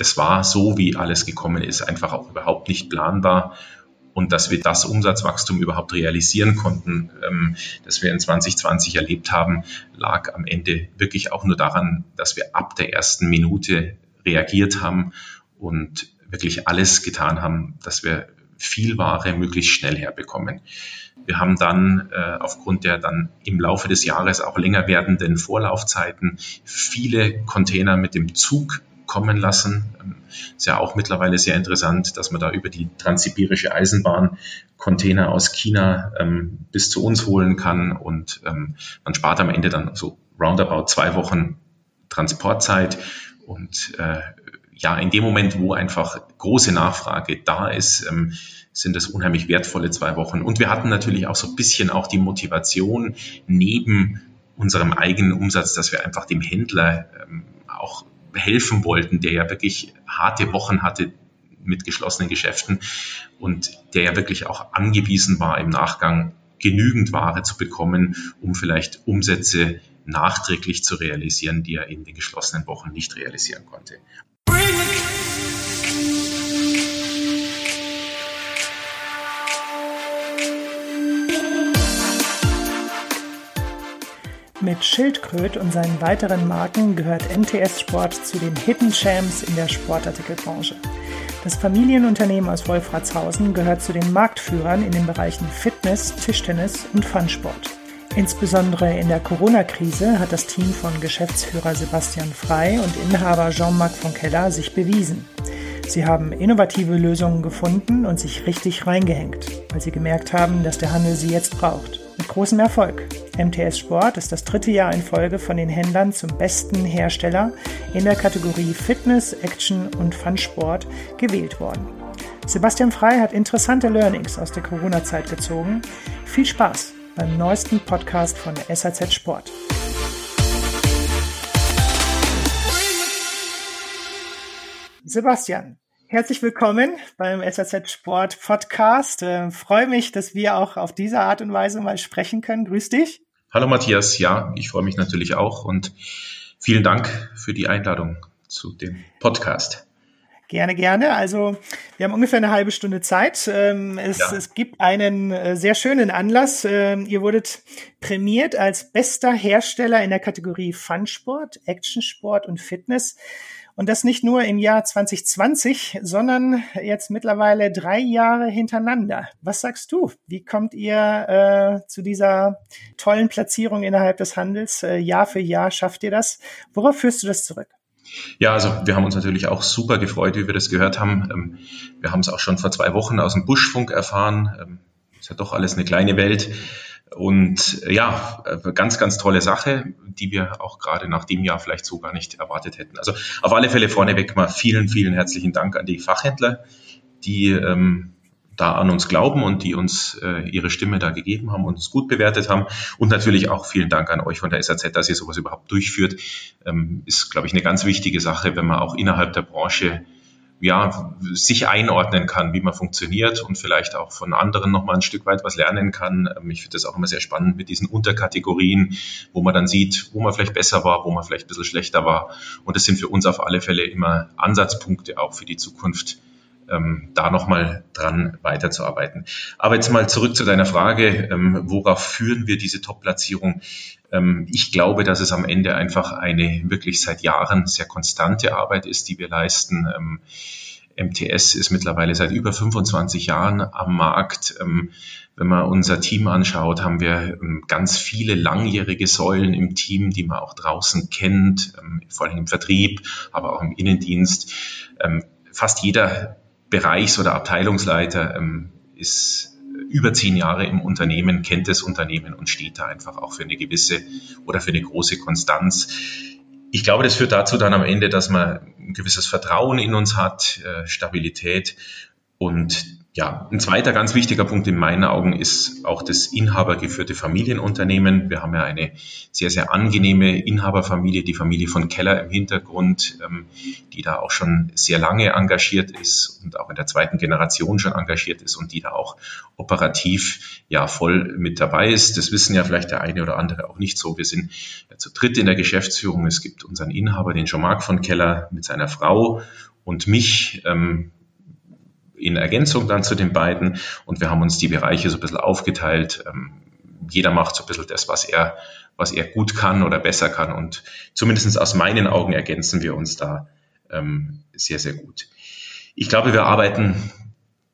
das war so, wie alles gekommen ist, einfach auch überhaupt nicht planbar und dass wir das Umsatzwachstum überhaupt realisieren konnten, ähm, das wir in 2020 erlebt haben, lag am Ende wirklich auch nur daran, dass wir ab der ersten Minute reagiert haben und wirklich alles getan haben, dass wir viel Ware möglichst schnell herbekommen. Wir haben dann äh, aufgrund der dann im Laufe des Jahres auch länger werdenden Vorlaufzeiten viele Container mit dem Zug kommen lassen. Ähm, ist ja auch mittlerweile sehr interessant, dass man da über die transsibirische Eisenbahn Container aus China ähm, bis zu uns holen kann und ähm, man spart am Ende dann so roundabout zwei Wochen Transportzeit und äh, ja, in dem Moment, wo einfach große Nachfrage da ist, ähm, sind es unheimlich wertvolle zwei Wochen. Und wir hatten natürlich auch so ein bisschen auch die Motivation neben unserem eigenen Umsatz, dass wir einfach dem Händler ähm, auch helfen wollten, der ja wirklich harte Wochen hatte mit geschlossenen Geschäften und der ja wirklich auch angewiesen war, im Nachgang genügend Ware zu bekommen, um vielleicht Umsätze nachträglich zu realisieren, die er in den geschlossenen Wochen nicht realisieren konnte. Mit Schildkröt und seinen weiteren Marken gehört MTS Sport zu den Hidden Champs in der Sportartikelbranche. Das Familienunternehmen aus Wolfratshausen gehört zu den Marktführern in den Bereichen Fitness, Tischtennis und Funsport. Insbesondere in der Corona-Krise hat das Team von Geschäftsführer Sebastian Frei und Inhaber Jean-Marc von Keller sich bewiesen. Sie haben innovative Lösungen gefunden und sich richtig reingehängt, weil sie gemerkt haben, dass der Handel sie jetzt braucht. Großem Erfolg. MTS Sport ist das dritte Jahr in Folge von den Händlern zum besten Hersteller in der Kategorie Fitness, Action und Fun-Sport gewählt worden. Sebastian Frei hat interessante Learnings aus der Corona-Zeit gezogen. Viel Spaß beim neuesten Podcast von der SAZ Sport. Sebastian, Herzlich willkommen beim SAZ Sport Podcast. Äh, freue mich, dass wir auch auf diese Art und Weise mal sprechen können. Grüß dich. Hallo Matthias, ja, ich freue mich natürlich auch und vielen Dank für die Einladung zu dem Podcast. Gerne, gerne. Also wir haben ungefähr eine halbe Stunde Zeit. Ähm, es, ja. es gibt einen äh, sehr schönen Anlass. Ähm, ihr wurdet prämiert als bester Hersteller in der Kategorie Funsport, Actionsport und Fitness. Und das nicht nur im Jahr 2020, sondern jetzt mittlerweile drei Jahre hintereinander. Was sagst du? Wie kommt ihr äh, zu dieser tollen Platzierung innerhalb des Handels? Äh, Jahr für Jahr schafft ihr das? Worauf führst du das zurück? Ja, also wir haben uns natürlich auch super gefreut, wie wir das gehört haben. Ähm, wir haben es auch schon vor zwei Wochen aus dem Buschfunk erfahren. Ähm, ist ja doch alles eine kleine Welt. Und äh, ja, äh, ganz, ganz tolle Sache, die wir auch gerade nach dem Jahr vielleicht so gar nicht erwartet hätten. Also auf alle Fälle vorneweg mal vielen, vielen herzlichen Dank an die Fachhändler, die ähm, da an uns glauben und die uns äh, ihre Stimme da gegeben haben und uns gut bewertet haben. Und natürlich auch vielen Dank an euch von der SAZ, dass ihr sowas überhaupt durchführt. Ähm, ist, glaube ich, eine ganz wichtige Sache, wenn man auch innerhalb der Branche ja, sich einordnen kann, wie man funktioniert und vielleicht auch von anderen nochmal ein Stück weit was lernen kann. Ähm, ich finde das auch immer sehr spannend mit diesen Unterkategorien, wo man dann sieht, wo man vielleicht besser war, wo man vielleicht ein bisschen schlechter war. Und das sind für uns auf alle Fälle immer Ansatzpunkte auch für die Zukunft, ähm, da nochmal dran weiterzuarbeiten. Aber jetzt mal zurück zu deiner Frage, ähm, worauf führen wir diese Top-Platzierung? Ähm, ich glaube, dass es am Ende einfach eine wirklich seit Jahren sehr konstante Arbeit ist, die wir leisten. Ähm, MTS ist mittlerweile seit über 25 Jahren am Markt. Ähm, wenn man unser Team anschaut, haben wir ähm, ganz viele langjährige Säulen im Team, die man auch draußen kennt, ähm, vor allem im Vertrieb, aber auch im Innendienst. Ähm, fast jeder Bereichs- oder Abteilungsleiter ähm, ist über zehn Jahre im Unternehmen, kennt das Unternehmen und steht da einfach auch für eine gewisse oder für eine große Konstanz. Ich glaube, das führt dazu dann am Ende, dass man ein gewisses Vertrauen in uns hat, äh, Stabilität und ja, ein zweiter ganz wichtiger Punkt in meinen Augen ist auch das inhabergeführte Familienunternehmen. Wir haben ja eine sehr, sehr angenehme Inhaberfamilie, die Familie von Keller im Hintergrund, ähm, die da auch schon sehr lange engagiert ist und auch in der zweiten Generation schon engagiert ist und die da auch operativ ja voll mit dabei ist. Das wissen ja vielleicht der eine oder andere auch nicht so. Wir sind ja zu dritt in der Geschäftsführung. Es gibt unseren Inhaber, den Jean-Marc von Keller mit seiner Frau und mich ähm, in Ergänzung dann zu den beiden. Und wir haben uns die Bereiche so ein bisschen aufgeteilt. Ähm, jeder macht so ein bisschen das, was er, was er gut kann oder besser kann. Und zumindest aus meinen Augen ergänzen wir uns da ähm, sehr, sehr gut. Ich glaube, wir arbeiten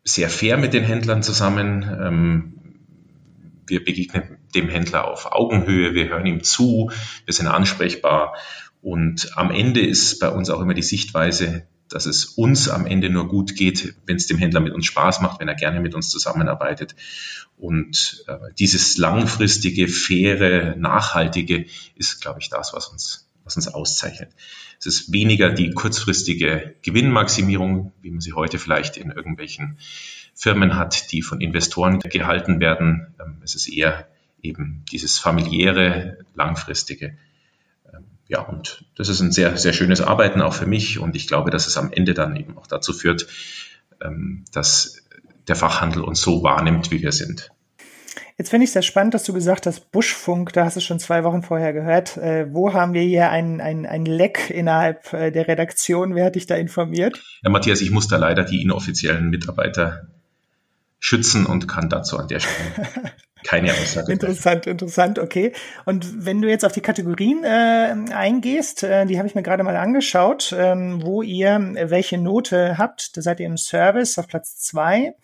sehr fair mit den Händlern zusammen. Ähm, wir begegnen dem Händler auf Augenhöhe, wir hören ihm zu, wir sind ansprechbar. Und am Ende ist bei uns auch immer die Sichtweise, dass es uns am Ende nur gut geht, wenn es dem Händler mit uns Spaß macht, wenn er gerne mit uns zusammenarbeitet. Und äh, dieses langfristige, faire, nachhaltige ist, glaube ich, das, was uns, was uns auszeichnet. Es ist weniger die kurzfristige Gewinnmaximierung, wie man sie heute vielleicht in irgendwelchen Firmen hat, die von Investoren gehalten werden. Ähm, es ist eher eben dieses familiäre, langfristige. Ja, und das ist ein sehr, sehr schönes Arbeiten auch für mich. Und ich glaube, dass es am Ende dann eben auch dazu führt, ähm, dass der Fachhandel uns so wahrnimmt, wie wir sind. Jetzt finde ich es sehr spannend, dass du gesagt hast, Buschfunk, da hast du schon zwei Wochen vorher gehört. Äh, wo haben wir hier ein, ein, ein Leck innerhalb äh, der Redaktion? Wer hat dich da informiert? Ja, Matthias, ich muss da leider die inoffiziellen Mitarbeiter schützen und kann dazu an der Stelle keine Aussage. interessant, interessant, okay. Und wenn du jetzt auf die Kategorien äh, eingehst, äh, die habe ich mir gerade mal angeschaut, ähm, wo ihr welche Note habt. Da seid ihr im Service auf Platz zwei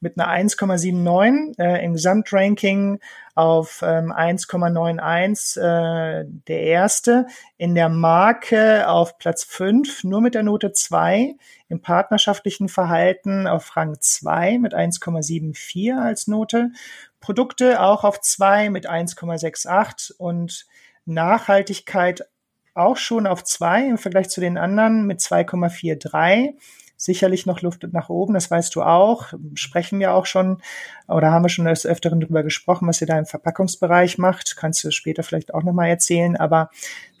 mit einer 1,79 äh, im Gesamtranking auf ähm, 1,91 äh, der erste, in der Marke auf Platz 5 nur mit der Note 2, im partnerschaftlichen Verhalten auf Rang 2 mit 1,74 als Note Produkte auch auf zwei mit 1,68 und Nachhaltigkeit auch schon auf zwei im Vergleich zu den anderen mit 2,43 sicherlich noch Luft nach oben, das weißt du auch. Sprechen wir auch schon oder haben wir schon des Öfteren darüber gesprochen, was ihr da im Verpackungsbereich macht. Kannst du später vielleicht auch nochmal erzählen. Aber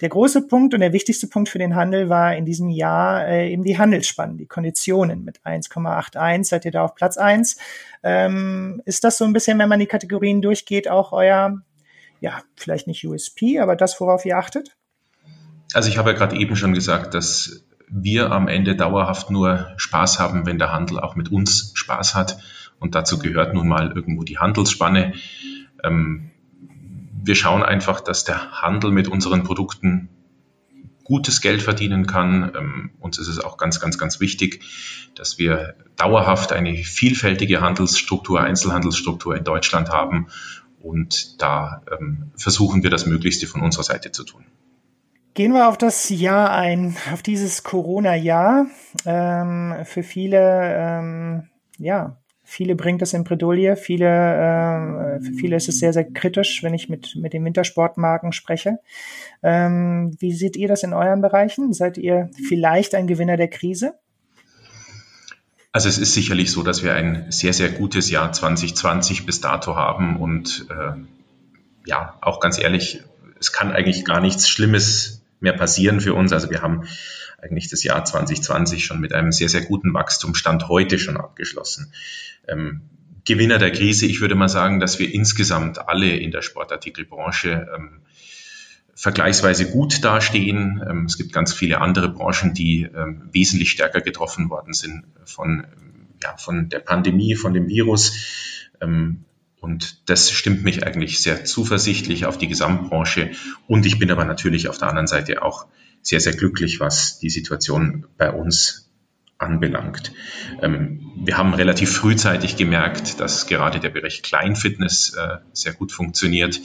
der große Punkt und der wichtigste Punkt für den Handel war in diesem Jahr äh, eben die Handelsspannen, die Konditionen mit 1,81. Seid ihr da auf Platz 1? Ähm, ist das so ein bisschen, wenn man die Kategorien durchgeht, auch euer, ja, vielleicht nicht USP, aber das, worauf ihr achtet? Also ich habe ja gerade eben schon gesagt, dass wir am Ende dauerhaft nur Spaß haben, wenn der Handel auch mit uns Spaß hat. Und dazu gehört nun mal irgendwo die Handelsspanne. Ähm, wir schauen einfach, dass der Handel mit unseren Produkten gutes Geld verdienen kann. Ähm, uns ist es auch ganz, ganz, ganz wichtig, dass wir dauerhaft eine vielfältige Handelsstruktur, Einzelhandelsstruktur in Deutschland haben. Und da ähm, versuchen wir das Möglichste von unserer Seite zu tun. Gehen wir auf das Jahr ein, auf dieses Corona-Jahr. Ähm, für viele, ähm, ja, viele bringt es in Bredouille. Viele, äh, für viele ist es sehr, sehr kritisch, wenn ich mit, mit den Wintersportmarken spreche. Ähm, wie seht ihr das in euren Bereichen? Seid ihr vielleicht ein Gewinner der Krise? Also es ist sicherlich so, dass wir ein sehr, sehr gutes Jahr 2020 bis dato haben und äh, ja, auch ganz ehrlich, es kann eigentlich gar nichts Schlimmes mehr passieren für uns. Also wir haben eigentlich das Jahr 2020 schon mit einem sehr, sehr guten Wachstumsstand heute schon abgeschlossen. Ähm, Gewinner der Krise, ich würde mal sagen, dass wir insgesamt alle in der Sportartikelbranche ähm, vergleichsweise gut dastehen. Ähm, es gibt ganz viele andere Branchen, die ähm, wesentlich stärker getroffen worden sind von, ja, von der Pandemie, von dem Virus. Und das stimmt mich eigentlich sehr zuversichtlich auf die Gesamtbranche. Und ich bin aber natürlich auf der anderen Seite auch sehr, sehr glücklich, was die Situation bei uns anbelangt. Ähm, wir haben relativ frühzeitig gemerkt, dass gerade der Bereich Kleinfitness äh, sehr gut funktioniert.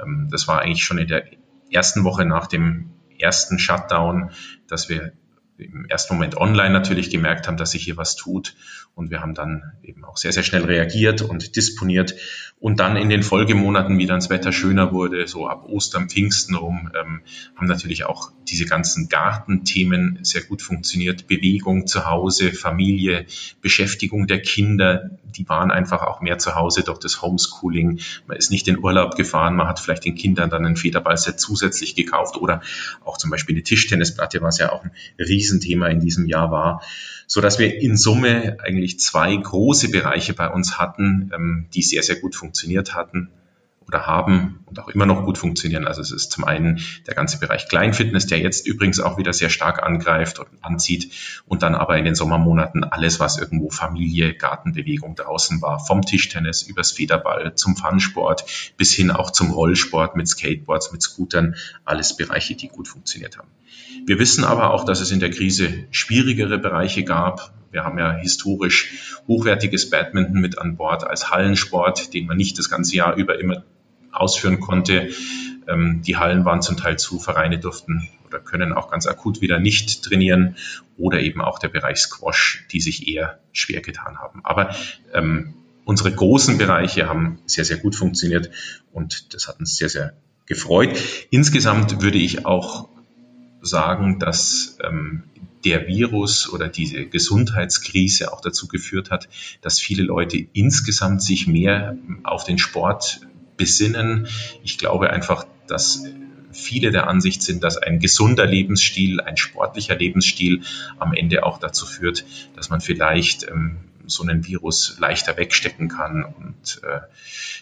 Ähm, das war eigentlich schon in der ersten Woche nach dem ersten Shutdown, dass wir im ersten Moment online natürlich gemerkt haben, dass sich hier was tut. Und wir haben dann eben auch sehr, sehr schnell reagiert und disponiert. Und dann in den Folgemonaten, wie dann das Wetter schöner wurde, so ab Ostern, Pfingsten rum, ähm, haben natürlich auch diese ganzen Gartenthemen sehr gut funktioniert. Bewegung zu Hause, Familie, Beschäftigung der Kinder, die waren einfach auch mehr zu Hause durch das Homeschooling. Man ist nicht in Urlaub gefahren, man hat vielleicht den Kindern dann ein Federballset zusätzlich gekauft oder auch zum Beispiel eine Tischtennisplatte, was ja auch ein Riesenthema in diesem Jahr war so dass wir in Summe eigentlich zwei große Bereiche bei uns hatten, ähm, die sehr, sehr gut funktioniert hatten oder haben und auch immer noch gut funktionieren. Also es ist zum einen der ganze Bereich Kleinfitness, der jetzt übrigens auch wieder sehr stark angreift und anzieht und dann aber in den Sommermonaten alles, was irgendwo Familie, Gartenbewegung draußen war, vom Tischtennis übers Federball zum Funsport bis hin auch zum Rollsport mit Skateboards, mit Scootern, alles Bereiche, die gut funktioniert haben. Wir wissen aber auch, dass es in der Krise schwierigere Bereiche gab. Wir haben ja historisch hochwertiges Badminton mit an Bord als Hallensport, den man nicht das ganze Jahr über immer ausführen konnte. Ähm, die Hallen waren zum Teil zu, Vereine durften oder können auch ganz akut wieder nicht trainieren oder eben auch der Bereich Squash, die sich eher schwer getan haben. Aber ähm, unsere großen Bereiche haben sehr, sehr gut funktioniert und das hat uns sehr, sehr gefreut. Insgesamt würde ich auch sagen, dass ähm, der Virus oder diese Gesundheitskrise auch dazu geführt hat, dass viele Leute insgesamt sich mehr auf den Sport besinnen. Ich glaube einfach, dass viele der Ansicht sind, dass ein gesunder Lebensstil, ein sportlicher Lebensstil am Ende auch dazu führt, dass man vielleicht ähm, so einen Virus leichter wegstecken kann. Und äh,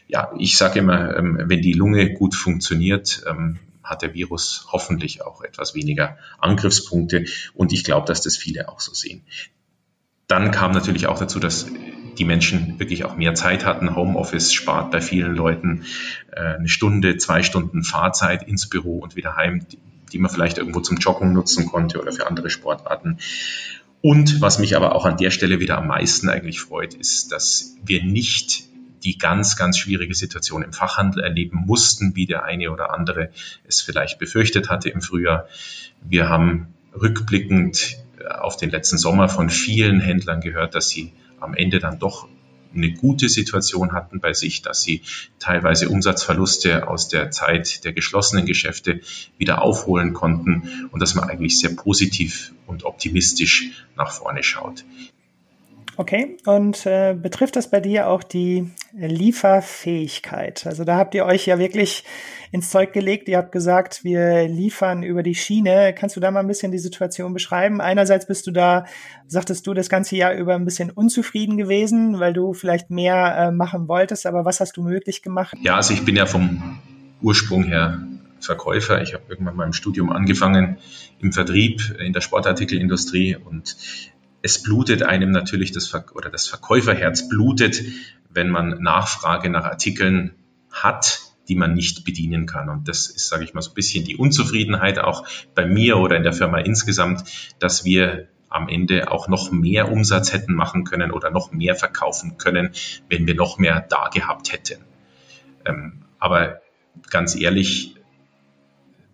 ja, ich sage immer, ähm, wenn die Lunge gut funktioniert, ähm, hat der Virus hoffentlich auch etwas weniger Angriffspunkte. Und ich glaube, dass das viele auch so sehen. Dann kam natürlich auch dazu, dass die Menschen wirklich auch mehr Zeit hatten. Homeoffice spart bei vielen Leuten äh, eine Stunde, zwei Stunden Fahrzeit ins Büro und wieder heim, die, die man vielleicht irgendwo zum Joggen nutzen konnte oder für andere Sportarten. Und was mich aber auch an der Stelle wieder am meisten eigentlich freut, ist, dass wir nicht die ganz, ganz schwierige Situation im Fachhandel erleben mussten, wie der eine oder andere es vielleicht befürchtet hatte im Frühjahr. Wir haben rückblickend auf den letzten Sommer von vielen Händlern gehört, dass sie am Ende dann doch eine gute Situation hatten bei sich, dass sie teilweise Umsatzverluste aus der Zeit der geschlossenen Geschäfte wieder aufholen konnten und dass man eigentlich sehr positiv und optimistisch nach vorne schaut. Okay, und äh, betrifft das bei dir auch die Lieferfähigkeit? Also da habt ihr euch ja wirklich ins Zeug gelegt. Ihr habt gesagt, wir liefern über die Schiene. Kannst du da mal ein bisschen die Situation beschreiben? Einerseits bist du da, sagtest du, das ganze Jahr über ein bisschen unzufrieden gewesen, weil du vielleicht mehr äh, machen wolltest. Aber was hast du möglich gemacht? Ja, also ich bin ja vom Ursprung her Verkäufer. Ich habe irgendwann mal im Studium angefangen im Vertrieb in der Sportartikelindustrie und es blutet einem natürlich das Ver oder das Verkäuferherz blutet, wenn man Nachfrage nach Artikeln hat, die man nicht bedienen kann. Und das ist, sage ich mal, so ein bisschen die Unzufriedenheit auch bei mir oder in der Firma insgesamt, dass wir am Ende auch noch mehr Umsatz hätten machen können oder noch mehr verkaufen können, wenn wir noch mehr da gehabt hätten. Ähm, aber ganz ehrlich,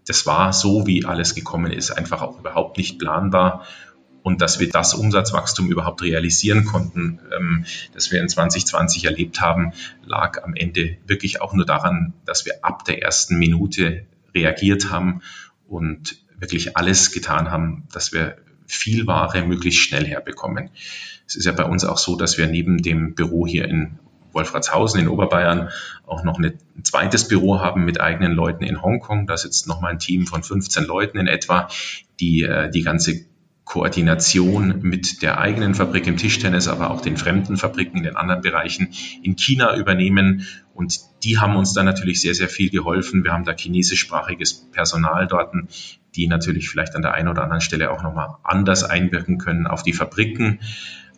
das war so, wie alles gekommen ist, einfach auch überhaupt nicht planbar und dass wir das Umsatzwachstum überhaupt realisieren konnten, ähm, das wir in 2020 erlebt haben, lag am Ende wirklich auch nur daran, dass wir ab der ersten Minute reagiert haben und wirklich alles getan haben, dass wir viel Ware möglichst schnell herbekommen. Es ist ja bei uns auch so, dass wir neben dem Büro hier in Wolfratshausen in Oberbayern auch noch ein zweites Büro haben mit eigenen Leuten in Hongkong. Da sitzt noch mal ein Team von 15 Leuten in etwa, die äh, die ganze Koordination mit der eigenen Fabrik im Tischtennis, aber auch den fremden Fabriken in den anderen Bereichen in China übernehmen. Und die haben uns da natürlich sehr, sehr viel geholfen. Wir haben da chinesischsprachiges Personal dort, die natürlich vielleicht an der einen oder anderen Stelle auch nochmal anders einwirken können auf die Fabriken.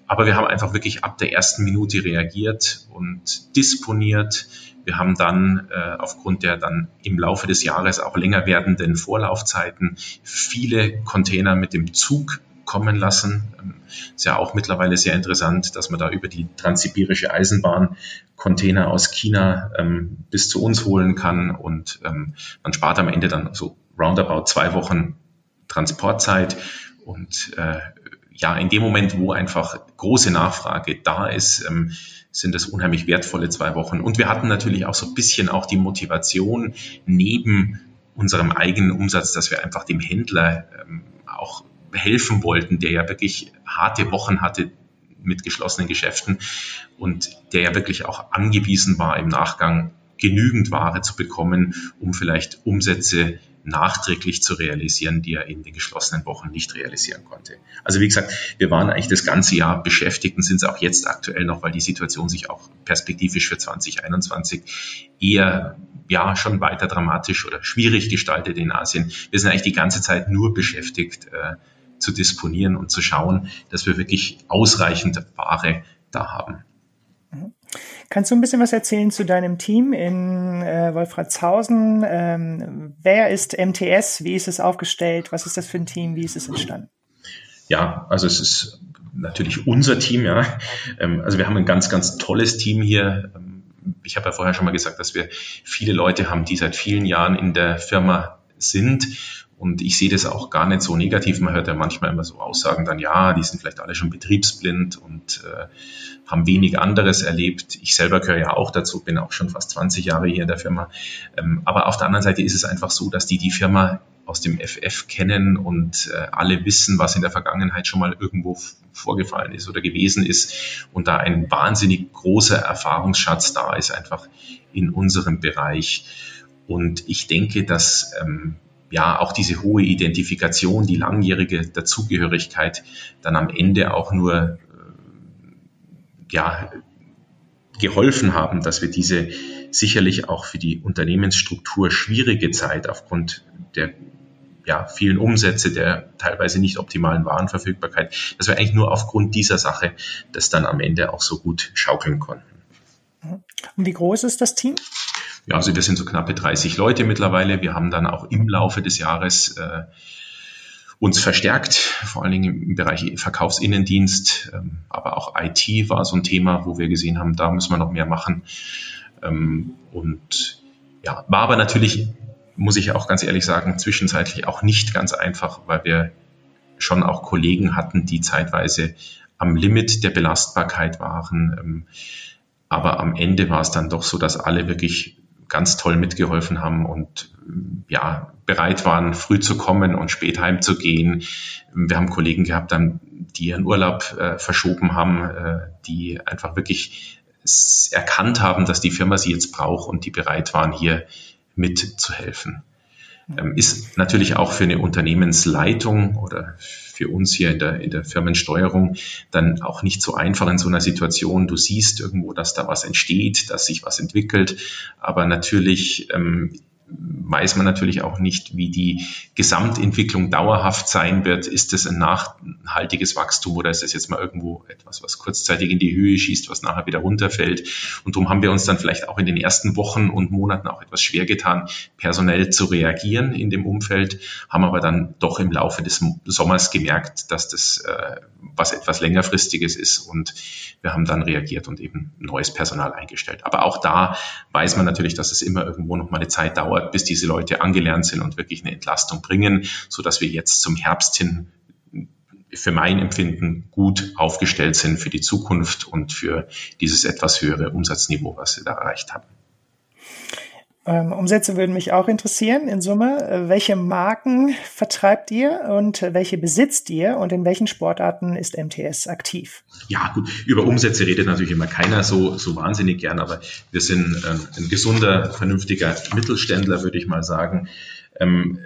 Aber wir haben einfach wirklich ab der ersten Minute reagiert und disponiert. Wir haben dann äh, aufgrund der dann im Laufe des Jahres auch länger werdenden Vorlaufzeiten viele Container mit dem Zug kommen lassen. Ähm, ist ja auch mittlerweile sehr interessant, dass man da über die transsibirische Eisenbahn Container aus China ähm, bis zu uns holen kann und ähm, man spart am Ende dann so roundabout zwei Wochen Transportzeit und äh, ja, in dem Moment, wo einfach große Nachfrage da ist, ähm, sind es unheimlich wertvolle zwei Wochen. Und wir hatten natürlich auch so ein bisschen auch die Motivation neben unserem eigenen Umsatz, dass wir einfach dem Händler ähm, auch helfen wollten, der ja wirklich harte Wochen hatte mit geschlossenen Geschäften und der ja wirklich auch angewiesen war, im Nachgang genügend Ware zu bekommen, um vielleicht Umsätze nachträglich zu realisieren, die er in den geschlossenen Wochen nicht realisieren konnte. Also wie gesagt, wir waren eigentlich das ganze Jahr beschäftigt und sind es auch jetzt aktuell noch, weil die Situation sich auch perspektivisch für 2021 eher ja schon weiter dramatisch oder schwierig gestaltet in Asien. Wir sind eigentlich die ganze Zeit nur beschäftigt äh, zu disponieren und zu schauen, dass wir wirklich ausreichend Ware da haben. Kannst du ein bisschen was erzählen zu deinem Team in äh, Wolfratshausen? Ähm, wer ist MTS? Wie ist es aufgestellt? Was ist das für ein Team? Wie ist es entstanden? Ja, also es ist natürlich unser Team, ja. Ähm, also wir haben ein ganz, ganz tolles Team hier. Ähm, ich habe ja vorher schon mal gesagt, dass wir viele Leute haben, die seit vielen Jahren in der Firma sind und ich sehe das auch gar nicht so negativ. Man hört ja manchmal immer so Aussagen dann, ja, die sind vielleicht alle schon betriebsblind und äh, haben wenig anderes erlebt. Ich selber gehöre ja auch dazu, bin auch schon fast 20 Jahre hier in der Firma. Ähm, aber auf der anderen Seite ist es einfach so, dass die die Firma aus dem FF kennen und äh, alle wissen, was in der Vergangenheit schon mal irgendwo vorgefallen ist oder gewesen ist und da ein wahnsinnig großer Erfahrungsschatz da ist, einfach in unserem Bereich. Und ich denke, dass ähm, ja auch diese hohe Identifikation, die langjährige Dazugehörigkeit dann am Ende auch nur äh, ja geholfen haben, dass wir diese sicherlich auch für die Unternehmensstruktur schwierige Zeit aufgrund der ja, vielen Umsätze, der teilweise nicht optimalen Warenverfügbarkeit, dass wir eigentlich nur aufgrund dieser Sache das dann am Ende auch so gut schaukeln konnten. Und wie groß ist das Team? Ja, also wir sind so knappe 30 Leute mittlerweile. Wir haben dann auch im Laufe des Jahres äh, uns verstärkt, vor allen Dingen im Bereich Verkaufsinnendienst, ähm, aber auch IT war so ein Thema, wo wir gesehen haben, da müssen wir noch mehr machen. Ähm, und ja, war aber natürlich, muss ich auch ganz ehrlich sagen, zwischenzeitlich auch nicht ganz einfach, weil wir schon auch Kollegen hatten, die zeitweise am Limit der Belastbarkeit waren. Ähm, aber am Ende war es dann doch so, dass alle wirklich ganz toll mitgeholfen haben und ja, bereit waren, früh zu kommen und spät heimzugehen. Wir haben Kollegen gehabt, die ihren Urlaub äh, verschoben haben, äh, die einfach wirklich erkannt haben, dass die Firma sie jetzt braucht und die bereit waren, hier mitzuhelfen. Ähm, ist natürlich auch für eine Unternehmensleitung oder für uns hier in der, in der Firmensteuerung dann auch nicht so einfach in so einer Situation. Du siehst irgendwo, dass da was entsteht, dass sich was entwickelt, aber natürlich ähm, weiß man natürlich auch nicht, wie die Gesamtentwicklung dauerhaft sein wird. Ist es ein nachhaltiges Wachstum oder ist es jetzt mal irgendwo etwas, was kurzzeitig in die Höhe schießt, was nachher wieder runterfällt? Und darum haben wir uns dann vielleicht auch in den ersten Wochen und Monaten auch etwas schwer getan, personell zu reagieren in dem Umfeld, haben aber dann doch im Laufe des Sommers gemerkt, dass das äh, was etwas längerfristiges ist und wir haben dann reagiert und eben neues Personal eingestellt. Aber auch da weiß man natürlich, dass es immer irgendwo noch mal eine Zeit dauert, dauert, bis diese Leute angelernt sind und wirklich eine Entlastung bringen, so dass wir jetzt zum Herbst hin für mein Empfinden gut aufgestellt sind für die Zukunft und für dieses etwas höhere Umsatzniveau, was wir da erreicht haben. Ähm, Umsätze würden mich auch interessieren. In Summe, äh, welche Marken vertreibt ihr und welche besitzt ihr und in welchen Sportarten ist MTS aktiv? Ja, gut, über Umsätze redet natürlich immer keiner so, so wahnsinnig gern, aber wir sind ähm, ein gesunder, vernünftiger Mittelständler, würde ich mal sagen. Ähm,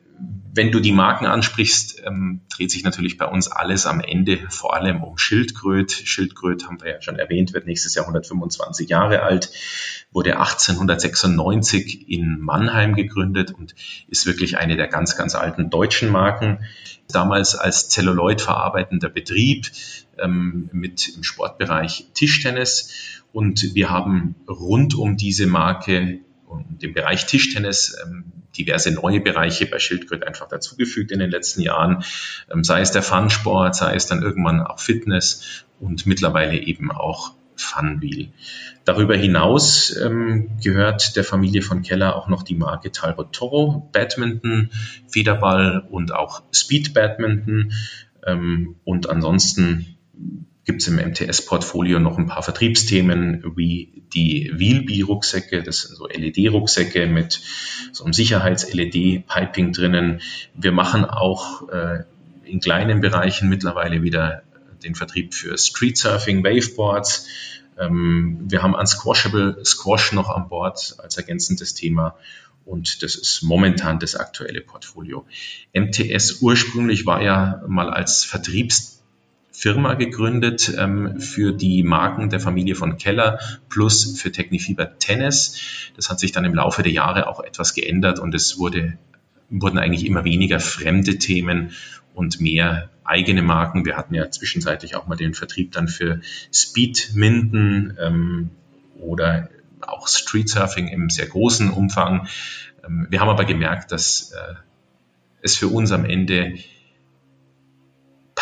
wenn du die Marken ansprichst, ähm, dreht sich natürlich bei uns alles am Ende vor allem um Schildkröt. Schildkröt haben wir ja schon erwähnt, wird nächstes Jahr 125 Jahre alt, wurde 1896 in Mannheim gegründet und ist wirklich eine der ganz, ganz alten deutschen Marken. Damals als Celluloid verarbeitender Betrieb ähm, mit im Sportbereich Tischtennis und wir haben rund um diese Marke und im Bereich Tischtennis ähm, diverse neue Bereiche bei Schildkröte einfach dazugefügt in den letzten Jahren, ähm, sei es der Fun-Sport, sei es dann irgendwann auch Fitness und mittlerweile eben auch Funwheel. Darüber hinaus ähm, gehört der Familie von Keller auch noch die Marke Talbot Toro, Badminton, Federball und auch Speed Badminton. Ähm, und ansonsten gibt es im MTS-Portfolio noch ein paar Vertriebsthemen wie die Wheelbee-Rucksäcke. Das sind so LED-Rucksäcke mit so einem Sicherheits-LED-Piping drinnen. Wir machen auch äh, in kleinen Bereichen mittlerweile wieder den Vertrieb für Street Surfing, Waveboards. Ähm, wir haben Unsquashable Squash noch an Bord als ergänzendes Thema Und das ist momentan das aktuelle Portfolio. MTS ursprünglich war ja mal als Vertriebsfirma gegründet ähm, für die Marken der Familie von Keller plus für Technifiber Tennis. Das hat sich dann im Laufe der Jahre auch etwas geändert und es wurde, wurden eigentlich immer weniger fremde Themen und mehr eigene Marken. Wir hatten ja zwischenzeitlich auch mal den Vertrieb dann für Speed Minden ähm, oder auch Street Surfing im sehr großen Umfang. Ähm, wir haben aber gemerkt, dass äh, es für uns am Ende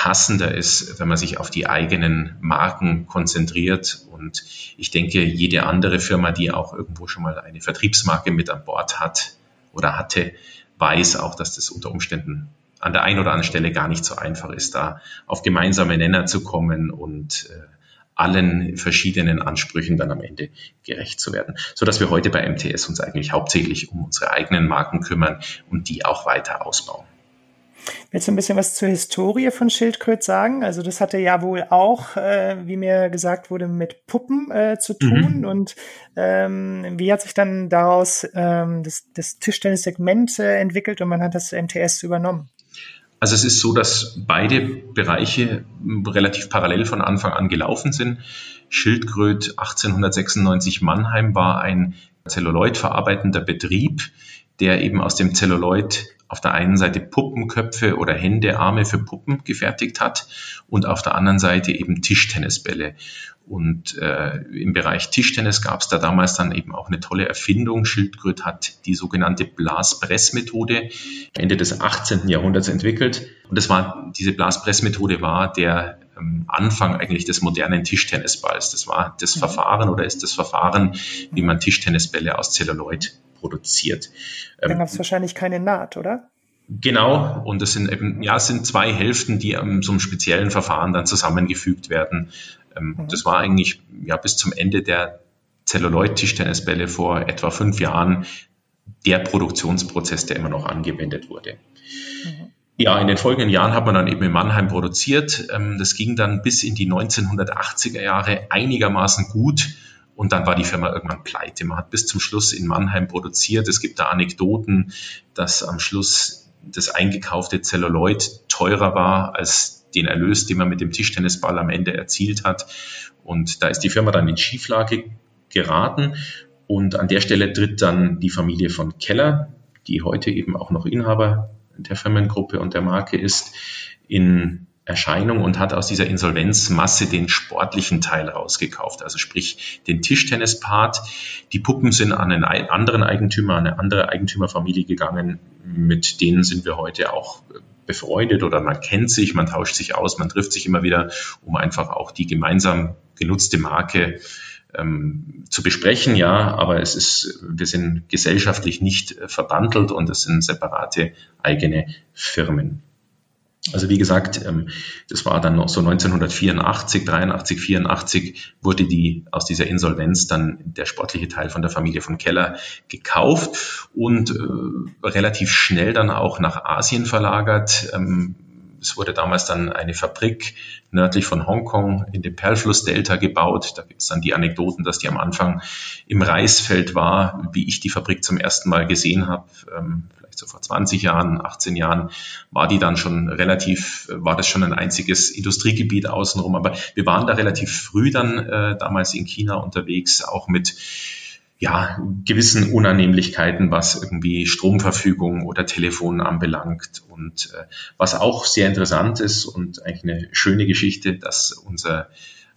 passender ist, wenn man sich auf die eigenen Marken konzentriert. Und ich denke, jede andere Firma, die auch irgendwo schon mal eine Vertriebsmarke mit an Bord hat oder hatte, weiß auch, dass das unter Umständen an der einen oder anderen Stelle gar nicht so einfach ist, da auf gemeinsame Nenner zu kommen und äh, allen verschiedenen Ansprüchen dann am Ende gerecht zu werden, so dass wir heute bei MTS uns eigentlich hauptsächlich um unsere eigenen Marken kümmern und die auch weiter ausbauen. Willst du ein bisschen was zur Historie von Schildkröt sagen? Also das hatte ja wohl auch, äh, wie mir gesagt wurde, mit Puppen äh, zu tun. Mhm. Und ähm, wie hat sich dann daraus ähm, das, das Tischtennis-Segment äh, entwickelt und man hat das MTS übernommen? Also es ist so, dass beide Bereiche relativ parallel von Anfang an gelaufen sind. Schildkröt 1896 Mannheim war ein Zelluloid verarbeitender Betrieb, der eben aus dem Zelluloid auf der einen Seite Puppenköpfe oder Hände, Arme für Puppen gefertigt hat und auf der anderen Seite eben Tischtennisbälle. Und äh, im Bereich Tischtennis gab es da damals dann eben auch eine tolle Erfindung. Schildkröt hat die sogenannte Blaspressmethode Ende des 18. Jahrhunderts entwickelt. Und das war, diese Blaspressmethode war der ähm, Anfang eigentlich des modernen Tischtennisballs. Das war das mhm. Verfahren oder ist das Verfahren, wie man Tischtennisbälle aus Zelluloid produziert. Dann ähm, gab es wahrscheinlich keine Naht, oder? Genau, und das sind eben, ja, es sind zwei Hälften, die um so einem speziellen Verfahren dann zusammengefügt werden. Ähm, mhm. Das war eigentlich ja bis zum Ende der Celluloid-Tischtennisbälle vor etwa fünf Jahren der Produktionsprozess, der immer noch angewendet wurde. Mhm. Ja, in den folgenden Jahren hat man dann eben in Mannheim produziert. Ähm, das ging dann bis in die 1980er Jahre einigermaßen gut. Und dann war die Firma irgendwann pleite. Man hat bis zum Schluss in Mannheim produziert. Es gibt da Anekdoten, dass am Schluss das eingekaufte Celluloid teurer war als den Erlös, den man mit dem Tischtennisball am Ende erzielt hat. Und da ist die Firma dann in Schieflage geraten. Und an der Stelle tritt dann die Familie von Keller, die heute eben auch noch Inhaber der Firmengruppe und der Marke ist, in Erscheinung und hat aus dieser Insolvenzmasse den sportlichen Teil rausgekauft, also sprich den Tischtennispart. Die Puppen sind an einen anderen Eigentümer, an eine andere Eigentümerfamilie gegangen, mit denen sind wir heute auch befreundet oder man kennt sich, man tauscht sich aus, man trifft sich immer wieder, um einfach auch die gemeinsam genutzte Marke ähm, zu besprechen, ja, aber es ist, wir sind gesellschaftlich nicht verbandelt und es sind separate eigene Firmen. Also wie gesagt, ähm, das war dann noch so 1984, 83, 84 wurde die aus dieser Insolvenz dann der sportliche Teil von der Familie von Keller gekauft und äh, relativ schnell dann auch nach Asien verlagert. Ähm, es wurde damals dann eine Fabrik nördlich von Hongkong in dem Perlflussdelta gebaut. Da gibt es dann die Anekdoten, dass die am Anfang im Reisfeld war, wie ich die Fabrik zum ersten Mal gesehen habe. Ähm, vielleicht so vor 20 Jahren, 18 Jahren, war die dann schon relativ, war das schon ein einziges Industriegebiet außenrum. Aber wir waren da relativ früh dann äh, damals in China unterwegs, auch mit ja, gewissen Unannehmlichkeiten, was irgendwie Stromverfügung oder Telefon anbelangt. Und äh, was auch sehr interessant ist und eigentlich eine schöne Geschichte, dass unser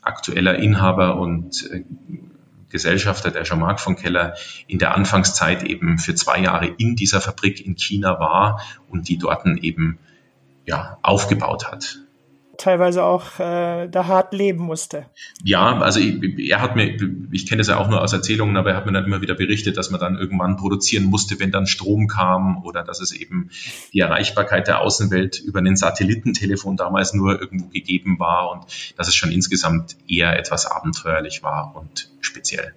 aktueller Inhaber und äh, Gesellschafter, der Jean-Marc von Keller, in der Anfangszeit eben für zwei Jahre in dieser Fabrik in China war und die dort eben ja, aufgebaut hat teilweise auch äh, da hart leben musste. Ja, also ich, er hat mir, ich kenne das ja auch nur aus Erzählungen, aber er hat mir dann immer wieder berichtet, dass man dann irgendwann produzieren musste, wenn dann Strom kam oder dass es eben die Erreichbarkeit der Außenwelt über ein Satellitentelefon damals nur irgendwo gegeben war und dass es schon insgesamt eher etwas abenteuerlich war und speziell.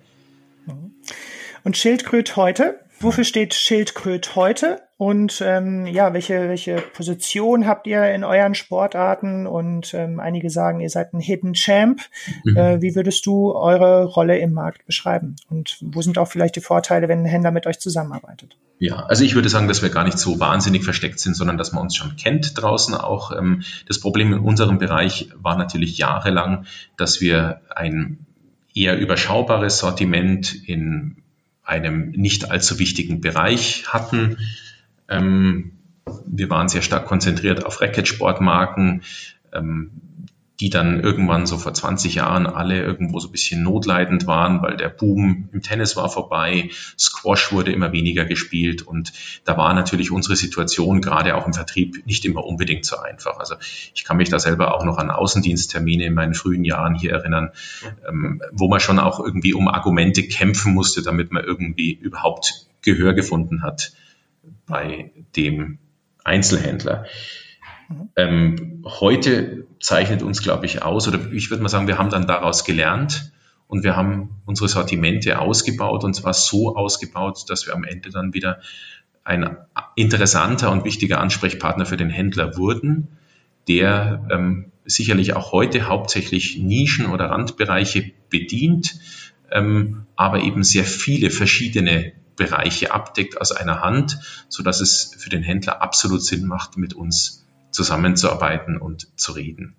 Und Schildkröt heute? Wofür steht Schildkröt heute? Und ähm, ja, welche, welche Position habt ihr in euren Sportarten? Und ähm, einige sagen, ihr seid ein Hidden Champ. Mhm. Äh, wie würdest du eure Rolle im Markt beschreiben? Und wo sind auch vielleicht die Vorteile, wenn ein Händler mit euch zusammenarbeitet? Ja, also ich würde sagen, dass wir gar nicht so wahnsinnig versteckt sind, sondern dass man uns schon kennt draußen auch. Ähm, das Problem in unserem Bereich war natürlich jahrelang, dass wir ein eher überschaubares Sortiment in einem nicht allzu wichtigen Bereich hatten. Ähm, wir waren sehr stark konzentriert auf Racketsportmarken. Ähm, die dann irgendwann so vor 20 Jahren alle irgendwo so ein bisschen notleidend waren, weil der Boom im Tennis war vorbei, Squash wurde immer weniger gespielt und da war natürlich unsere Situation gerade auch im Vertrieb nicht immer unbedingt so einfach. Also ich kann mich da selber auch noch an Außendiensttermine in meinen frühen Jahren hier erinnern, ähm, wo man schon auch irgendwie um Argumente kämpfen musste, damit man irgendwie überhaupt Gehör gefunden hat bei dem Einzelhändler. Ähm, heute zeichnet uns, glaube ich, aus, oder ich würde mal sagen, wir haben dann daraus gelernt und wir haben unsere Sortimente ausgebaut und zwar so ausgebaut, dass wir am Ende dann wieder ein interessanter und wichtiger Ansprechpartner für den Händler wurden, der ähm, sicherlich auch heute hauptsächlich Nischen oder Randbereiche bedient, ähm, aber eben sehr viele verschiedene Bereiche abdeckt aus einer Hand, so dass es für den Händler absolut Sinn macht, mit uns zusammenzuarbeiten und zu reden.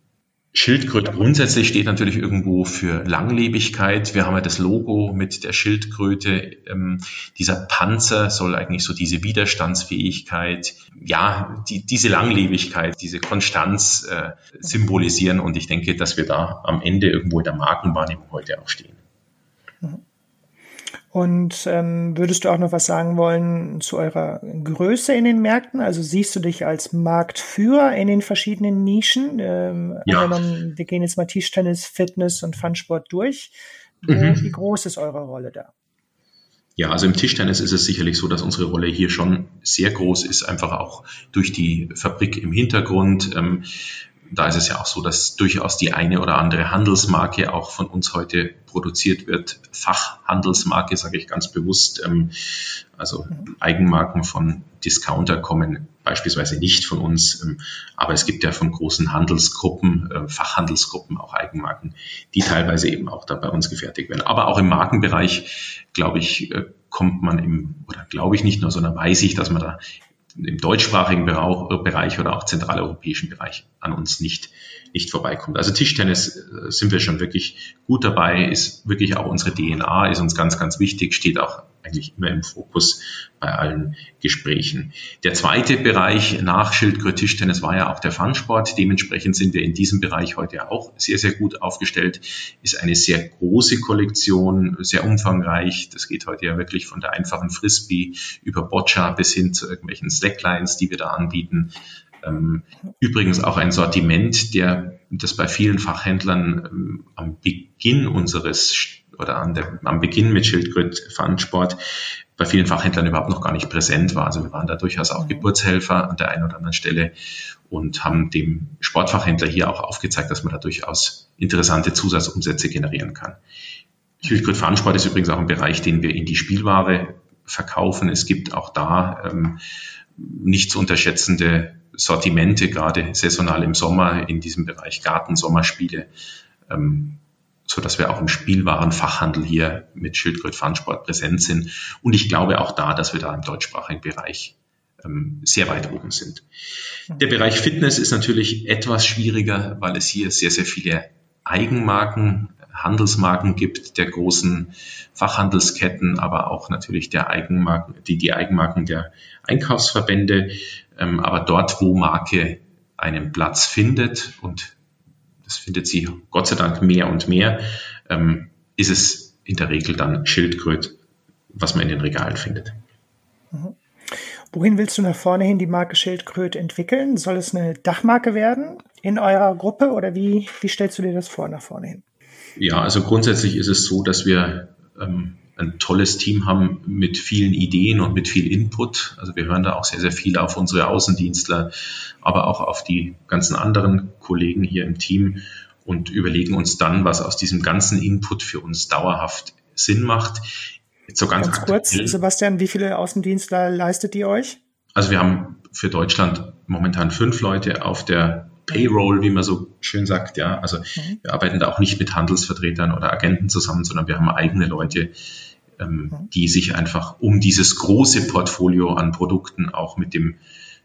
Schildkröte grundsätzlich steht natürlich irgendwo für Langlebigkeit. Wir haben ja das Logo mit der Schildkröte. Ähm, dieser Panzer soll eigentlich so diese Widerstandsfähigkeit, ja, die, diese Langlebigkeit, diese Konstanz äh, symbolisieren. Und ich denke, dass wir da am Ende irgendwo in der Markenwahrnehmung heute auch stehen. Mhm. Und ähm, würdest du auch noch was sagen wollen zu eurer Größe in den Märkten? Also siehst du dich als Marktführer in den verschiedenen Nischen? Ähm, ja. Angenommen, wir gehen jetzt mal Tischtennis, Fitness und Funsport durch. Mhm. Wie groß ist eure Rolle da? Ja, also im Tischtennis ist es sicherlich so, dass unsere Rolle hier schon sehr groß ist, einfach auch durch die Fabrik im Hintergrund. Ähm, da ist es ja auch so, dass durchaus die eine oder andere Handelsmarke auch von uns heute produziert wird. Fachhandelsmarke, sage ich ganz bewusst. Ähm, also Eigenmarken von Discounter kommen beispielsweise nicht von uns, ähm, aber es gibt ja von großen Handelsgruppen, äh, Fachhandelsgruppen auch Eigenmarken, die teilweise eben auch da bei uns gefertigt werden. Aber auch im Markenbereich, glaube ich, äh, kommt man im, oder glaube ich nicht nur, sondern weiß ich, dass man da im deutschsprachigen Bereich oder auch zentraleuropäischen Bereich an uns nicht, nicht vorbeikommt. Also Tischtennis äh, sind wir schon wirklich gut dabei, ist wirklich auch unsere DNA, ist uns ganz, ganz wichtig, steht auch eigentlich immer im Fokus bei allen Gesprächen. Der zweite Bereich nach Schildkröte Tischtennis war ja auch der Funsport. Dementsprechend sind wir in diesem Bereich heute auch sehr, sehr gut aufgestellt. Ist eine sehr große Kollektion, sehr umfangreich. Das geht heute ja wirklich von der einfachen Frisbee über Boccia bis hin zu irgendwelchen Slacklines, die wir da anbieten. Ähm, übrigens auch ein Sortiment, der das bei vielen Fachhändlern ähm, am Beginn unseres oder an der, am Beginn mit Schildkröt Pfannensport bei vielen Fachhändlern überhaupt noch gar nicht präsent war. Also wir waren da durchaus auch Geburtshelfer an der einen oder anderen Stelle und haben dem Sportfachhändler hier auch aufgezeigt, dass man da durchaus interessante Zusatzumsätze generieren kann. Schildkröt Pfannensport ist übrigens auch ein Bereich, den wir in die Spielware verkaufen. Es gibt auch da ähm, nicht zu unterschätzende Sortimente, gerade saisonal im Sommer in diesem Bereich Garten, Sommerspiele. Ähm, so dass wir auch im Spielwarenfachhandel hier mit Schildkröt Funsport präsent sind. Und ich glaube auch da, dass wir da im deutschsprachigen Bereich ähm, sehr weit oben sind. Der Bereich Fitness ist natürlich etwas schwieriger, weil es hier sehr, sehr viele Eigenmarken, Handelsmarken gibt, der großen Fachhandelsketten, aber auch natürlich der Eigenmarken, die, die Eigenmarken der Einkaufsverbände. Ähm, aber dort, wo Marke einen Platz findet und das findet sie Gott sei Dank mehr und mehr, ähm, ist es in der Regel dann Schildkröt, was man in den Regalen findet. Mhm. Wohin willst du nach vorne hin die Marke Schildkröt entwickeln? Soll es eine Dachmarke werden in eurer Gruppe oder wie, wie stellst du dir das vor nach vorne hin? Ja, also grundsätzlich ist es so, dass wir ähm, ein tolles Team haben mit vielen Ideen und mit viel Input. Also wir hören da auch sehr, sehr viel auf unsere Außendienstler, aber auch auf die ganzen anderen Kollegen hier im Team und überlegen uns dann, was aus diesem ganzen Input für uns dauerhaft Sinn macht. Jetzt so ganz, ganz kurz, Sebastian, wie viele Außendienstler leistet ihr euch? Also wir haben für Deutschland momentan fünf Leute auf der Payroll, wie man so schön sagt, ja. Also mhm. wir arbeiten da auch nicht mit Handelsvertretern oder Agenten zusammen, sondern wir haben eigene Leute, ähm, die sich einfach um dieses große Portfolio an Produkten auch mit dem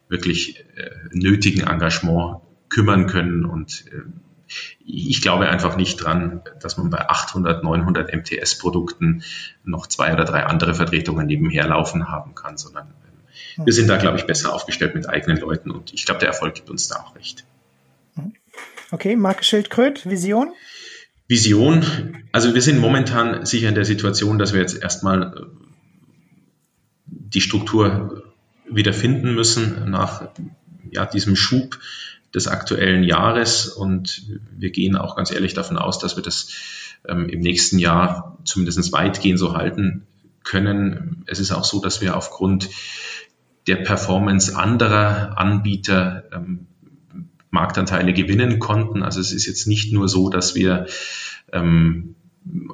wirklich äh, nötigen Engagement kümmern können. Und äh, ich glaube einfach nicht dran, dass man bei 800, 900 MTS-Produkten noch zwei oder drei andere Vertretungen nebenher laufen haben kann, sondern äh, wir sind da, glaube ich, besser aufgestellt mit eigenen Leuten und ich glaube, der Erfolg gibt uns da auch recht. Okay, Marke Schildkröt, Vision? Vision, also wir sind momentan sicher in der Situation, dass wir jetzt erstmal äh, die Struktur wieder finden müssen nach ja, diesem Schub des aktuellen Jahres. Und wir gehen auch ganz ehrlich davon aus, dass wir das ähm, im nächsten Jahr zumindest weitgehend so halten können. Es ist auch so, dass wir aufgrund der Performance anderer Anbieter ähm, Marktanteile gewinnen konnten. Also es ist jetzt nicht nur so, dass wir ähm,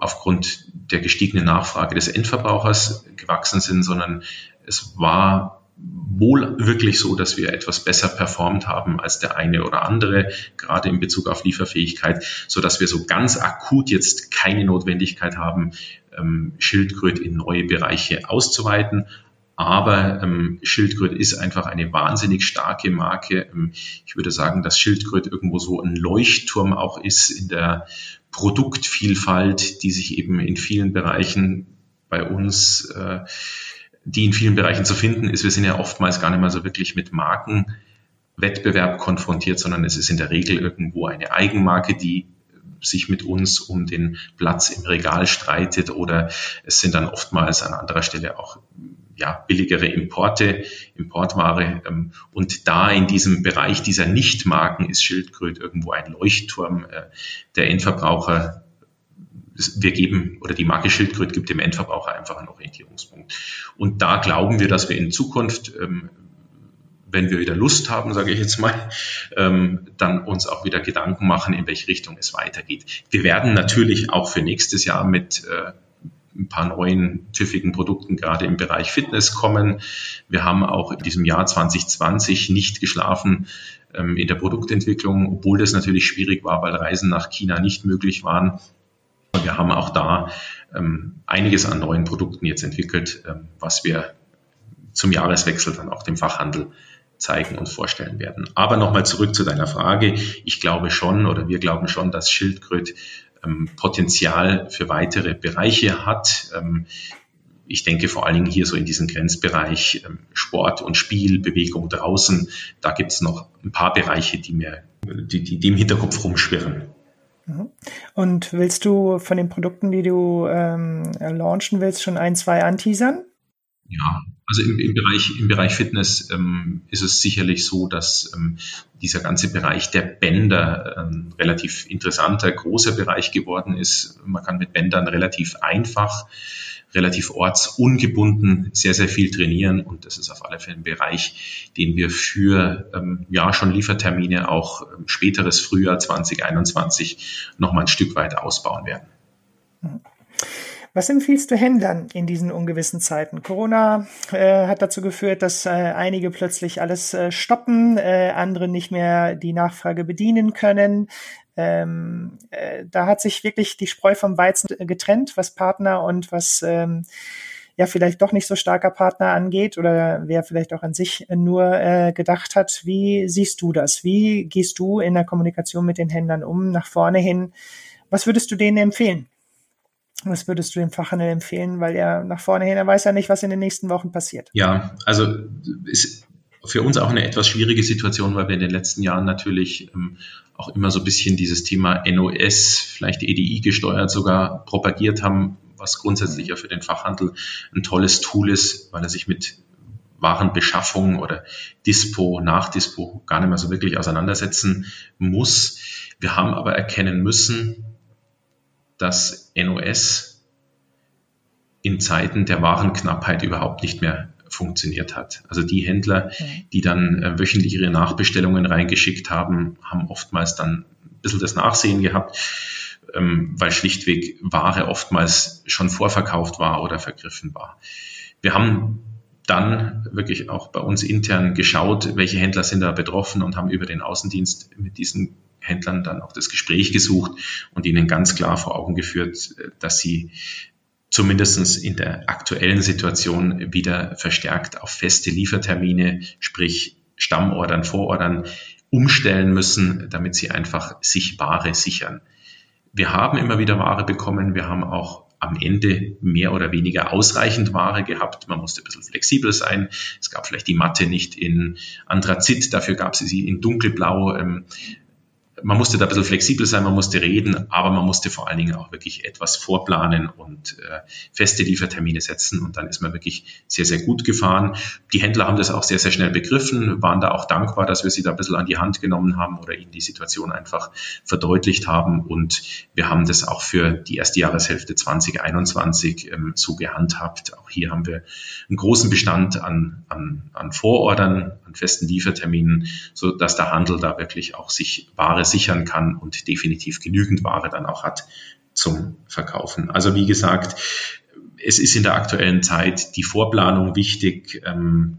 aufgrund der gestiegenen Nachfrage des Endverbrauchers gewachsen sind, sondern es war wohl wirklich so, dass wir etwas besser performt haben als der eine oder andere, gerade in Bezug auf Lieferfähigkeit, so dass wir so ganz akut jetzt keine Notwendigkeit haben, ähm, Schildkröt in neue Bereiche auszuweiten. Aber ähm, Schildkröt ist einfach eine wahnsinnig starke Marke. Ähm, ich würde sagen, dass Schildkröt irgendwo so ein Leuchtturm auch ist in der Produktvielfalt, die sich eben in vielen Bereichen bei uns, äh, die in vielen Bereichen zu finden ist. Wir sind ja oftmals gar nicht mal so wirklich mit Markenwettbewerb konfrontiert, sondern es ist in der Regel irgendwo eine Eigenmarke, die sich mit uns um den Platz im Regal streitet oder es sind dann oftmals an anderer Stelle auch ja, billigere Importe, Importware. Ähm, und da in diesem Bereich dieser Nichtmarken ist Schildkröt irgendwo ein Leuchtturm. Äh, der Endverbraucher, wir geben, oder die Marke Schildkröt gibt dem Endverbraucher einfach einen Orientierungspunkt. Und da glauben wir, dass wir in Zukunft, ähm, wenn wir wieder Lust haben, sage ich jetzt mal, ähm, dann uns auch wieder Gedanken machen, in welche Richtung es weitergeht. Wir werden natürlich auch für nächstes Jahr mit äh, ein paar neuen pfiffigen Produkten gerade im Bereich Fitness kommen. Wir haben auch in diesem Jahr 2020 nicht geschlafen ähm, in der Produktentwicklung, obwohl das natürlich schwierig war, weil Reisen nach China nicht möglich waren. Wir haben auch da ähm, einiges an neuen Produkten jetzt entwickelt, ähm, was wir zum Jahreswechsel dann auch dem Fachhandel zeigen und vorstellen werden. Aber nochmal zurück zu deiner Frage. Ich glaube schon oder wir glauben schon, dass Schildkröt ähm, Potenzial für weitere Bereiche hat. Ähm, ich denke vor allen Dingen hier so in diesem Grenzbereich ähm, Sport und Spiel, Bewegung draußen. Da gibt es noch ein paar Bereiche, die mir, die, die, die im Hinterkopf rumschwirren. Und willst du von den Produkten, die du ähm, launchen willst, schon ein, zwei anteasern? Ja, also im, im, Bereich, im Bereich Fitness ähm, ist es sicherlich so, dass ähm, dieser ganze Bereich der Bänder ein relativ interessanter, großer Bereich geworden ist. Man kann mit Bändern relativ einfach, relativ ortsungebunden sehr, sehr viel trainieren und das ist auf alle Fälle ein Bereich, den wir für ähm, ja schon Liefertermine auch ähm, späteres Frühjahr 2021 nochmal ein Stück weit ausbauen werden. Mhm. Was empfiehlst du Händlern in diesen ungewissen Zeiten? Corona äh, hat dazu geführt, dass äh, einige plötzlich alles äh, stoppen, äh, andere nicht mehr die Nachfrage bedienen können. Ähm, äh, da hat sich wirklich die Spreu vom Weizen getrennt, was Partner und was ähm, ja vielleicht doch nicht so starker Partner angeht oder wer vielleicht auch an sich nur äh, gedacht hat. Wie siehst du das? Wie gehst du in der Kommunikation mit den Händlern um nach vorne hin? Was würdest du denen empfehlen? Was würdest du dem Fachhandel empfehlen? Weil er nach vorne hin, er weiß ja nicht, was in den nächsten Wochen passiert. Ja, also ist für uns auch eine etwas schwierige Situation, weil wir in den letzten Jahren natürlich ähm, auch immer so ein bisschen dieses Thema NOS, vielleicht EDI gesteuert sogar propagiert haben, was grundsätzlich ja für den Fachhandel ein tolles Tool ist, weil er sich mit Warenbeschaffung oder Dispo, Nachdispo gar nicht mehr so wirklich auseinandersetzen muss. Wir haben aber erkennen müssen, dass NOS in Zeiten der Warenknappheit überhaupt nicht mehr funktioniert hat. Also die Händler, die dann äh, wöchentlich ihre Nachbestellungen reingeschickt haben, haben oftmals dann ein bisschen das Nachsehen gehabt, ähm, weil schlichtweg Ware oftmals schon vorverkauft war oder vergriffen war. Wir haben dann wirklich auch bei uns intern geschaut, welche Händler sind da betroffen und haben über den Außendienst mit diesen Händlern dann auch das Gespräch gesucht und ihnen ganz klar vor Augen geführt, dass sie zumindest in der aktuellen Situation wieder verstärkt auf feste Liefertermine, sprich Stammordern, Vorordern umstellen müssen, damit sie einfach sich Ware sichern. Wir haben immer wieder Ware bekommen. Wir haben auch am Ende mehr oder weniger ausreichend Ware gehabt. Man musste ein bisschen flexibel sein. Es gab vielleicht die Matte nicht in Anthrazit, dafür gab es sie in dunkelblau. Man musste da ein bisschen flexibel sein, man musste reden, aber man musste vor allen Dingen auch wirklich etwas vorplanen und äh, feste Liefertermine setzen und dann ist man wirklich sehr, sehr gut gefahren. Die Händler haben das auch sehr, sehr schnell begriffen, waren da auch dankbar, dass wir sie da ein bisschen an die Hand genommen haben oder ihnen die Situation einfach verdeutlicht haben und wir haben das auch für die erste Jahreshälfte 2021 ähm, so gehandhabt. Auch hier haben wir einen großen Bestand an, an, an Vorordern, an festen Lieferterminen, so dass der Handel da wirklich auch sich Ware sichern kann und definitiv genügend Ware dann auch hat zum Verkaufen. Also wie gesagt, es ist in der aktuellen Zeit die Vorplanung wichtig. Ähm,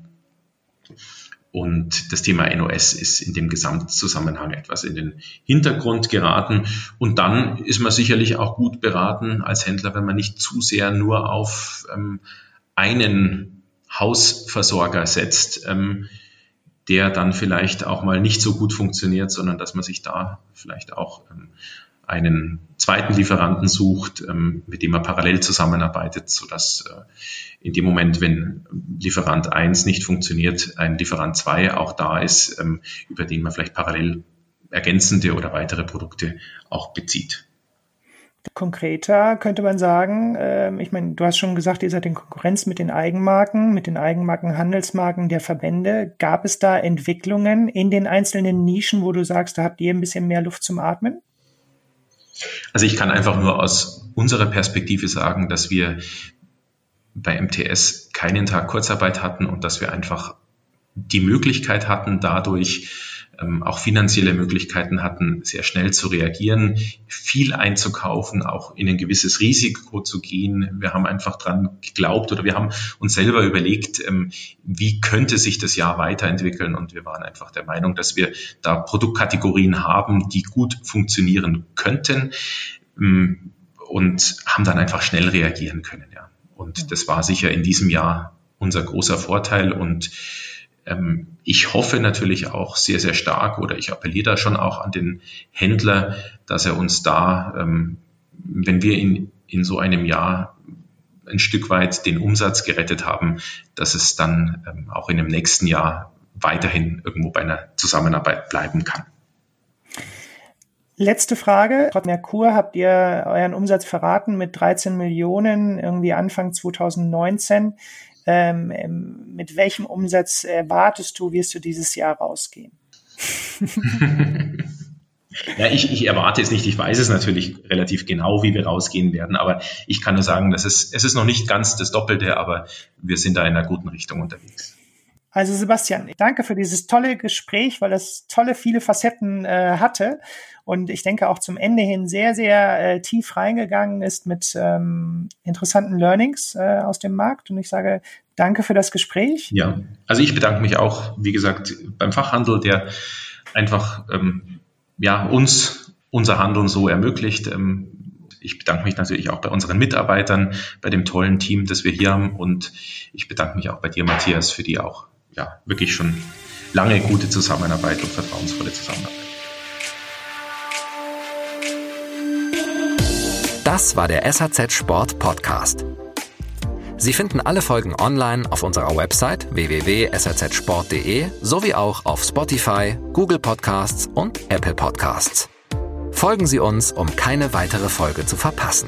und das Thema NOS ist in dem Gesamtzusammenhang etwas in den Hintergrund geraten. Und dann ist man sicherlich auch gut beraten als Händler, wenn man nicht zu sehr nur auf ähm, einen Hausversorger setzt. Ähm, der dann vielleicht auch mal nicht so gut funktioniert, sondern dass man sich da vielleicht auch ähm, einen zweiten Lieferanten sucht, ähm, mit dem man parallel zusammenarbeitet, sodass äh, in dem Moment, wenn Lieferant 1 nicht funktioniert, ein Lieferant 2 auch da ist, ähm, über den man vielleicht parallel ergänzende oder weitere Produkte auch bezieht. Konkreter könnte man sagen, äh, ich meine, du hast schon gesagt, ihr seid in Konkurrenz mit den Eigenmarken, mit den Eigenmarken, Handelsmarken der Verbände. Gab es da Entwicklungen in den einzelnen Nischen, wo du sagst, da habt ihr ein bisschen mehr Luft zum Atmen? Also ich kann einfach nur aus unserer Perspektive sagen, dass wir bei MTS keinen Tag Kurzarbeit hatten und dass wir einfach die Möglichkeit hatten, dadurch ähm, auch finanzielle Möglichkeiten hatten, sehr schnell zu reagieren, viel einzukaufen, auch in ein gewisses Risiko zu gehen. Wir haben einfach dran geglaubt oder wir haben uns selber überlegt, ähm, wie könnte sich das Jahr weiterentwickeln und wir waren einfach der Meinung, dass wir da Produktkategorien haben, die gut funktionieren könnten ähm, und haben dann einfach schnell reagieren können. Ja. Und das war sicher in diesem Jahr unser großer Vorteil und ähm, ich hoffe natürlich auch sehr, sehr stark oder ich appelliere da schon auch an den Händler, dass er uns da, ähm, wenn wir in, in so einem Jahr ein Stück weit den Umsatz gerettet haben, dass es dann ähm, auch in dem nächsten Jahr weiterhin irgendwo bei einer Zusammenarbeit bleiben kann. Letzte Frage. Trotz Merkur habt ihr euren Umsatz verraten mit 13 Millionen irgendwie Anfang 2019. Ähm, ähm, mit welchem Umsatz erwartest du, wirst du dieses Jahr rausgehen? Ja, ich, ich erwarte es nicht. Ich weiß es natürlich relativ genau, wie wir rausgehen werden, aber ich kann nur sagen, dass es, es ist noch nicht ganz das Doppelte, aber wir sind da in einer guten Richtung unterwegs. Also Sebastian, danke für dieses tolle Gespräch, weil das tolle viele Facetten äh, hatte und ich denke auch zum Ende hin sehr, sehr äh, tief reingegangen ist mit ähm, interessanten Learnings äh, aus dem Markt. Und ich sage danke für das Gespräch. Ja, also ich bedanke mich auch, wie gesagt, beim Fachhandel, der einfach ähm, ja, uns unser Handeln so ermöglicht. Ähm, ich bedanke mich natürlich auch bei unseren Mitarbeitern, bei dem tollen Team, das wir hier haben. Und ich bedanke mich auch bei dir, Matthias, für die auch ja, wirklich schon lange gute Zusammenarbeit und vertrauensvolle Zusammenarbeit. Das war der SAZ Sport Podcast. Sie finden alle Folgen online auf unserer Website www.sazsport.de sowie auch auf Spotify, Google Podcasts und Apple Podcasts. Folgen Sie uns, um keine weitere Folge zu verpassen.